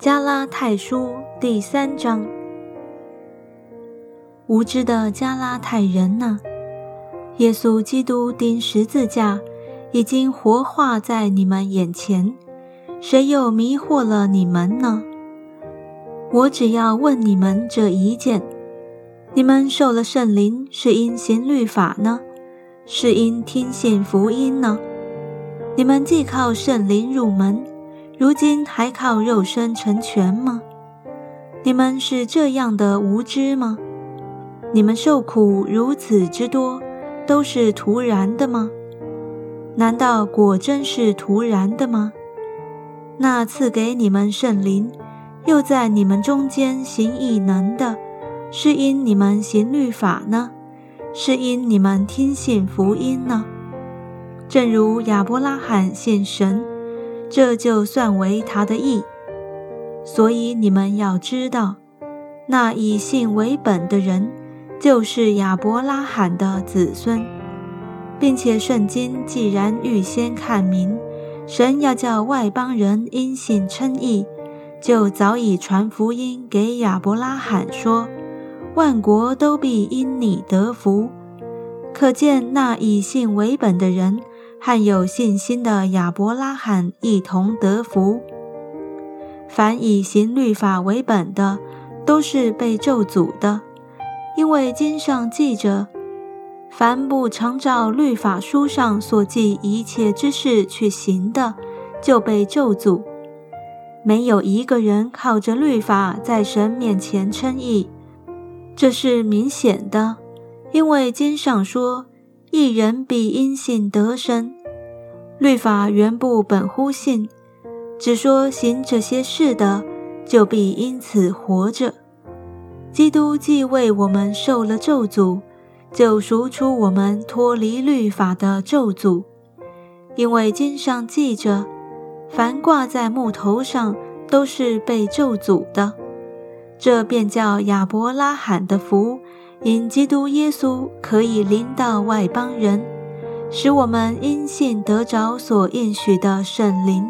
加拉太书第三章，无知的加拉太人呐，耶稣基督钉十字架已经活化在你们眼前，谁又迷惑了你们呢？我只要问你们这一件：你们受了圣灵是因行律法呢，是因听信福音呢？你们既靠圣灵入门。如今还靠肉身成全吗？你们是这样的无知吗？你们受苦如此之多，都是突然的吗？难道果真是突然的吗？那赐给你们圣灵，又在你们中间行异能的，是因你们行律法呢？是因你们听信福音呢？正如亚伯拉罕信神。这就算为他的义，所以你们要知道，那以信为本的人，就是亚伯拉罕的子孙，并且圣经既然预先看明，神要叫外邦人因信称义，就早已传福音给亚伯拉罕说，万国都必因你得福。可见那以信为本的人。和有信心的亚伯拉罕一同得福。凡以行律法为本的，都是被咒诅的，因为经上记着：凡不常照律法书上所记一切之事去行的，就被咒诅。没有一个人靠着律法在神面前称义，这是明显的，因为经上说。一人必因信得生，律法原不本乎信，只说行这些事的，就必因此活着。基督既为我们受了咒诅，就赎出我们脱离律法的咒诅，因为经上记着，凡挂在木头上都是被咒诅的。这便叫亚伯拉罕的福。因基督耶稣可以临到外邦人，使我们因信得着所应许的圣灵。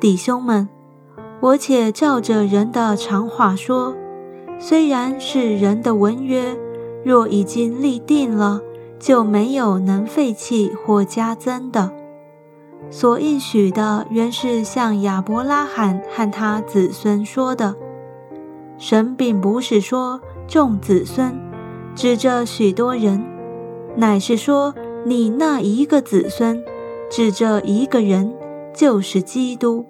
弟兄们，我且照着人的常话说：虽然是人的文约，若已经立定了，就没有能废弃或加增的。所应许的原是向亚伯拉罕和他子孙说的。神并不是说众子孙指着许多人，乃是说你那一个子孙指着一个人，就是基督。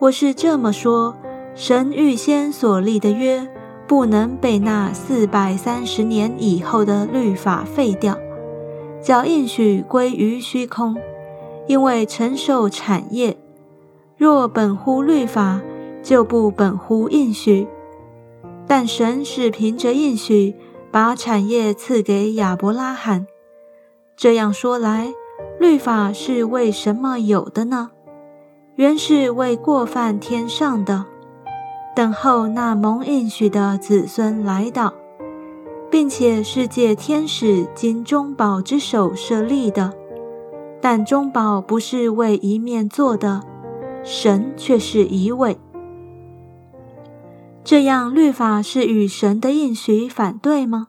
我是这么说：神预先所立的约，不能被那四百三十年以后的律法废掉，叫应许归于虚空，因为承受产业，若本乎律法，就不本乎应许。但神是凭着应许，把产业赐给亚伯拉罕。这样说来，律法是为什么有的呢？原是为过犯天上的，等候那蒙应许的子孙来到，并且是借天使金中宝之手设立的。但中宝不是为一面做的，神却是一位。这样律法是与神的应许反对吗？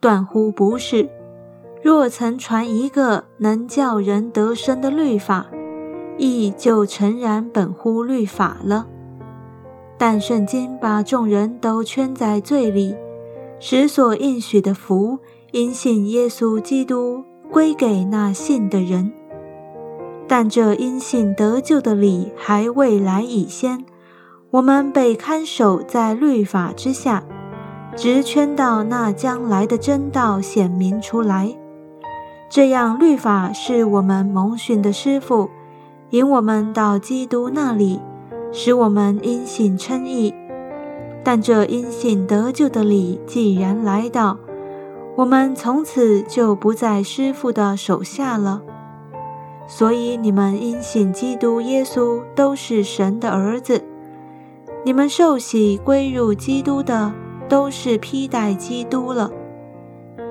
断乎不是。若曾传一个能叫人得生的律法，亦就诚然本乎律法了。但圣经把众人都圈在罪里，使所应许的福因信耶稣基督归给那信的人。但这因信得救的理还未来已先。我们被看守在律法之下，直圈到那将来的真道显明出来。这样，律法是我们蒙训的师傅，引我们到基督那里，使我们因信称义。但这因信得救的理既然来到，我们从此就不在师傅的手下了。所以，你们因信基督耶稣，都是神的儿子。你们受洗归入基督的，都是披戴基督了，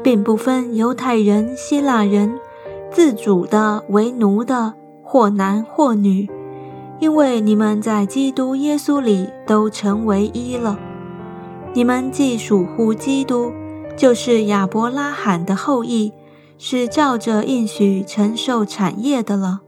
并不分犹太人、希腊人，自主的为奴的，或男或女，因为你们在基督耶稣里都成为一了。你们既属乎基督，就是亚伯拉罕的后裔，是照着应许承受产业的了。